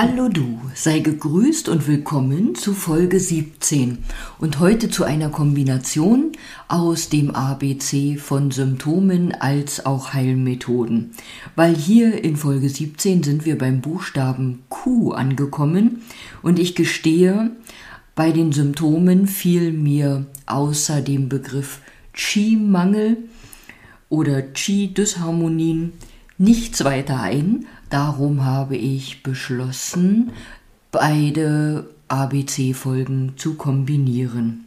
Hallo du, sei gegrüßt und willkommen zu Folge 17 und heute zu einer Kombination aus dem ABC von Symptomen als auch Heilmethoden. Weil hier in Folge 17 sind wir beim Buchstaben Q angekommen und ich gestehe, bei den Symptomen fiel mir außer dem Begriff Qi-Mangel oder Qi-Dysharmonien nichts weiter ein, Darum habe ich beschlossen, beide ABC-Folgen zu kombinieren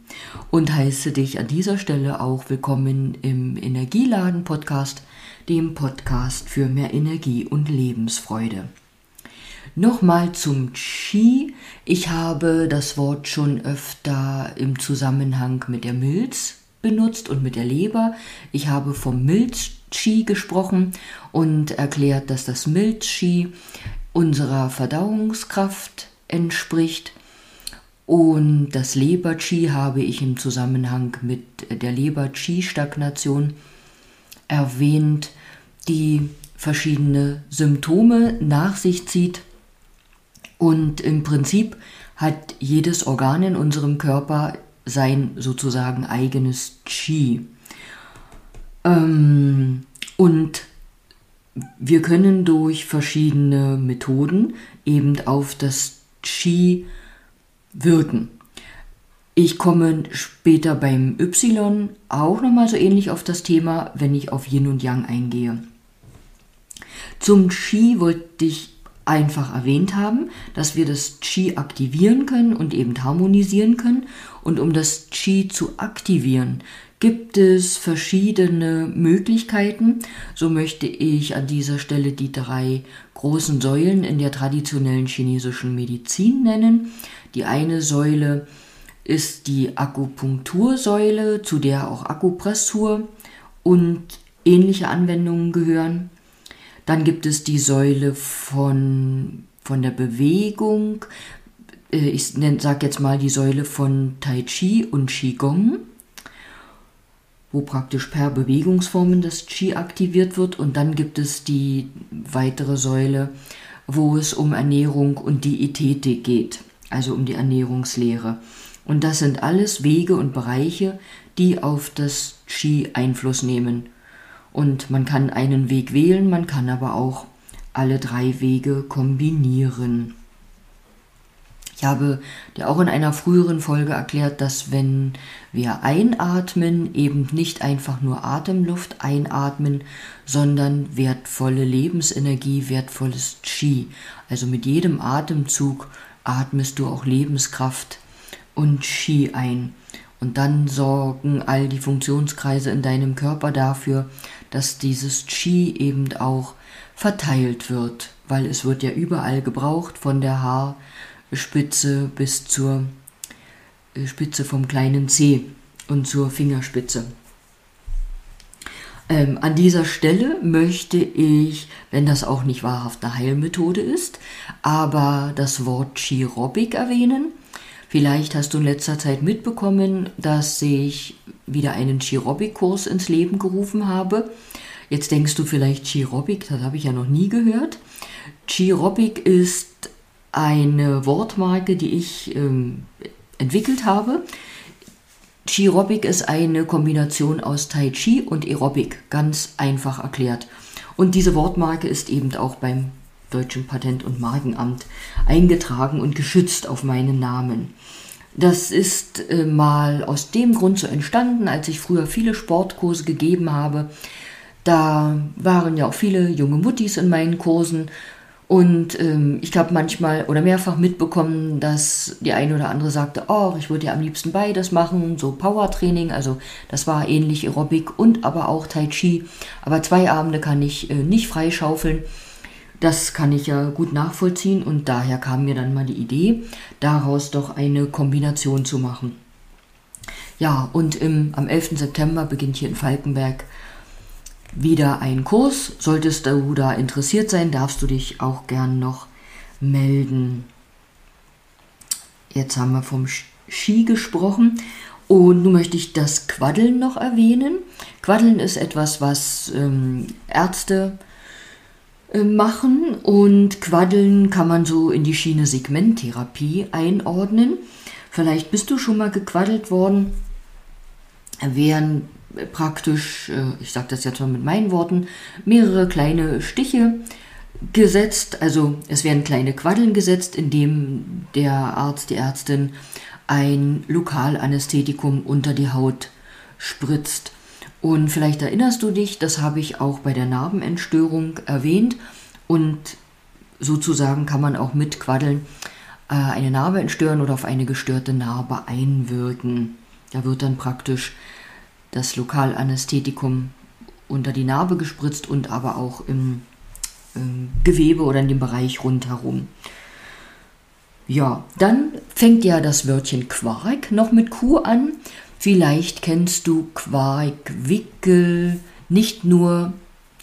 und heiße dich an dieser Stelle auch willkommen im Energieladen-Podcast, dem Podcast für mehr Energie und Lebensfreude. Nochmal zum Qi. Ich habe das Wort schon öfter im Zusammenhang mit der Milz benutzt und mit der Leber. Ich habe vom Milz-Qi gesprochen und erklärt, dass das Milz-Qi unserer Verdauungskraft entspricht. Und das Leber-Qi habe ich im Zusammenhang mit der Leber-Qi-Stagnation erwähnt, die verschiedene Symptome nach sich zieht. Und im Prinzip hat jedes Organ in unserem Körper sein sozusagen eigenes Qi. Ähm, und wir können durch verschiedene Methoden eben auf das Qi wirken. Ich komme später beim Y auch nochmal so ähnlich auf das Thema, wenn ich auf Yin und Yang eingehe. Zum Qi wollte ich einfach erwähnt haben, dass wir das Qi aktivieren können und eben harmonisieren können. Und um das Qi zu aktivieren, gibt es verschiedene Möglichkeiten. So möchte ich an dieser Stelle die drei großen Säulen in der traditionellen chinesischen Medizin nennen. Die eine Säule ist die Akupunktursäule, zu der auch Akupressur und ähnliche Anwendungen gehören. Dann gibt es die Säule von, von der Bewegung. Äh, ich sage jetzt mal die Säule von Tai Chi und Qigong, wo praktisch per Bewegungsformen das Qi aktiviert wird. Und dann gibt es die weitere Säule, wo es um Ernährung und Diätetik geht, also um die Ernährungslehre. Und das sind alles Wege und Bereiche, die auf das Qi Einfluss nehmen. Und man kann einen Weg wählen, man kann aber auch alle drei Wege kombinieren. Ich habe dir auch in einer früheren Folge erklärt, dass wenn wir einatmen, eben nicht einfach nur Atemluft einatmen, sondern wertvolle Lebensenergie, wertvolles Qi. Also mit jedem Atemzug atmest du auch Lebenskraft und Qi ein. Und dann sorgen all die Funktionskreise in deinem Körper dafür, dass dieses Qi eben auch verteilt wird, weil es wird ja überall gebraucht, von der Haarspitze bis zur äh, Spitze vom kleinen Zeh und zur Fingerspitze. Ähm, an dieser Stelle möchte ich, wenn das auch nicht wahrhaft eine Heilmethode ist, aber das Wort Chirobic erwähnen. Vielleicht hast du in letzter Zeit mitbekommen, dass ich wieder einen Chirobic-Kurs ins Leben gerufen habe. Jetzt denkst du vielleicht Chirobic, das habe ich ja noch nie gehört. Chirobic ist eine Wortmarke, die ich ähm, entwickelt habe. Chirobic ist eine Kombination aus Tai Chi und Aerobic, ganz einfach erklärt. Und diese Wortmarke ist eben auch beim Deutschen Patent- und Markenamt eingetragen und geschützt auf meinen Namen. Das ist äh, mal aus dem Grund so entstanden, als ich früher viele Sportkurse gegeben habe. Da waren ja auch viele junge Muttis in meinen Kursen und ähm, ich habe manchmal oder mehrfach mitbekommen, dass die eine oder andere sagte, oh, ich würde ja am liebsten beides machen, so Powertraining, also das war ähnlich Aerobic und aber auch Tai Chi. Aber zwei Abende kann ich äh, nicht freischaufeln. Das kann ich ja gut nachvollziehen und daher kam mir dann mal die Idee, daraus doch eine Kombination zu machen. Ja, und im, am 11. September beginnt hier in Falkenberg wieder ein Kurs. Solltest du da interessiert sein, darfst du dich auch gern noch melden. Jetzt haben wir vom Ski gesprochen und nun möchte ich das Quaddeln noch erwähnen. Quaddeln ist etwas, was ähm, Ärzte äh, machen und Quaddeln kann man so in die Schiene Segmenttherapie einordnen. Vielleicht bist du schon mal gequaddelt worden. Wären praktisch, äh, ich sage das jetzt mal mit meinen Worten, mehrere kleine Stiche gesetzt. Also es werden kleine Quaddeln gesetzt, indem der Arzt, die Ärztin ein Lokalanästhetikum unter die Haut spritzt. Und vielleicht erinnerst du dich, das habe ich auch bei der Narbenentstörung erwähnt. Und sozusagen kann man auch mit Quaddeln äh, eine Narbe entstören oder auf eine gestörte Narbe einwirken. Da wird dann praktisch das Lokalanästhetikum unter die Narbe gespritzt und aber auch im, im Gewebe oder in dem Bereich rundherum. Ja, dann fängt ja das Wörtchen Quark noch mit Q an. Vielleicht kennst du Quarkwickel nicht nur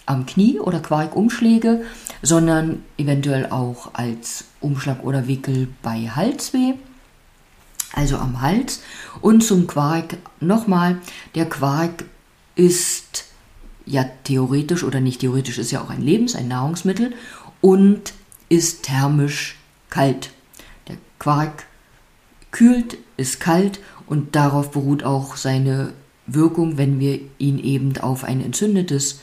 am Knie oder Quarkumschläge, sondern eventuell auch als Umschlag oder Wickel bei Halsweh, also am Hals. Und zum Quark nochmal, der Quark ist ja theoretisch oder nicht theoretisch, ist ja auch ein Lebens-, ein Nahrungsmittel und ist thermisch kalt. Der Quark kühlt, ist kalt und darauf beruht auch seine Wirkung, wenn wir ihn eben auf ein entzündetes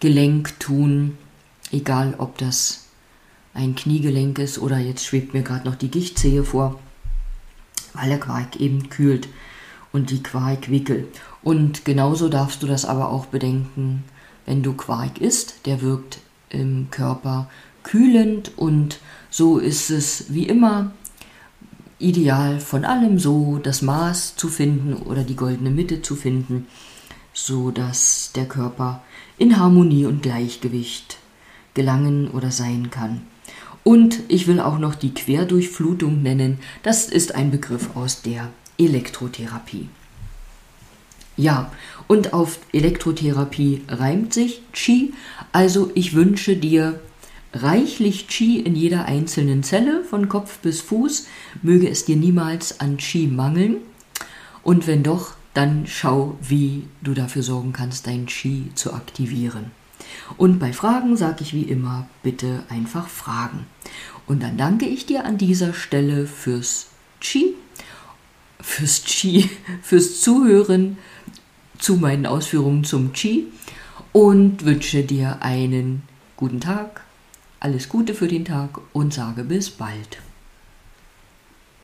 Gelenk tun, egal ob das ein Kniegelenk ist oder jetzt schwebt mir gerade noch die Gichtzehe vor, weil der Quark eben kühlt und die Quarkwickel. Und genauso darfst du das aber auch bedenken, wenn du Quark isst, der wirkt im Körper kühlend und so ist es wie immer ideal von allem so das Maß zu finden oder die goldene Mitte zu finden, so dass der Körper in Harmonie und Gleichgewicht gelangen oder sein kann. Und ich will auch noch die Querdurchflutung nennen. Das ist ein Begriff aus der Elektrotherapie. Ja, und auf Elektrotherapie reimt sich Chi. Also ich wünsche dir reichlich Qi in jeder einzelnen Zelle, von Kopf bis Fuß, möge es dir niemals an Qi mangeln. Und wenn doch, dann schau, wie du dafür sorgen kannst, dein Qi zu aktivieren. Und bei Fragen sage ich wie immer, bitte einfach fragen. Und dann danke ich dir an dieser Stelle fürs Qi, fürs Qi, fürs Zuhören zu meinen Ausführungen zum Qi und wünsche dir einen guten Tag, alles Gute für den Tag und sage bis bald.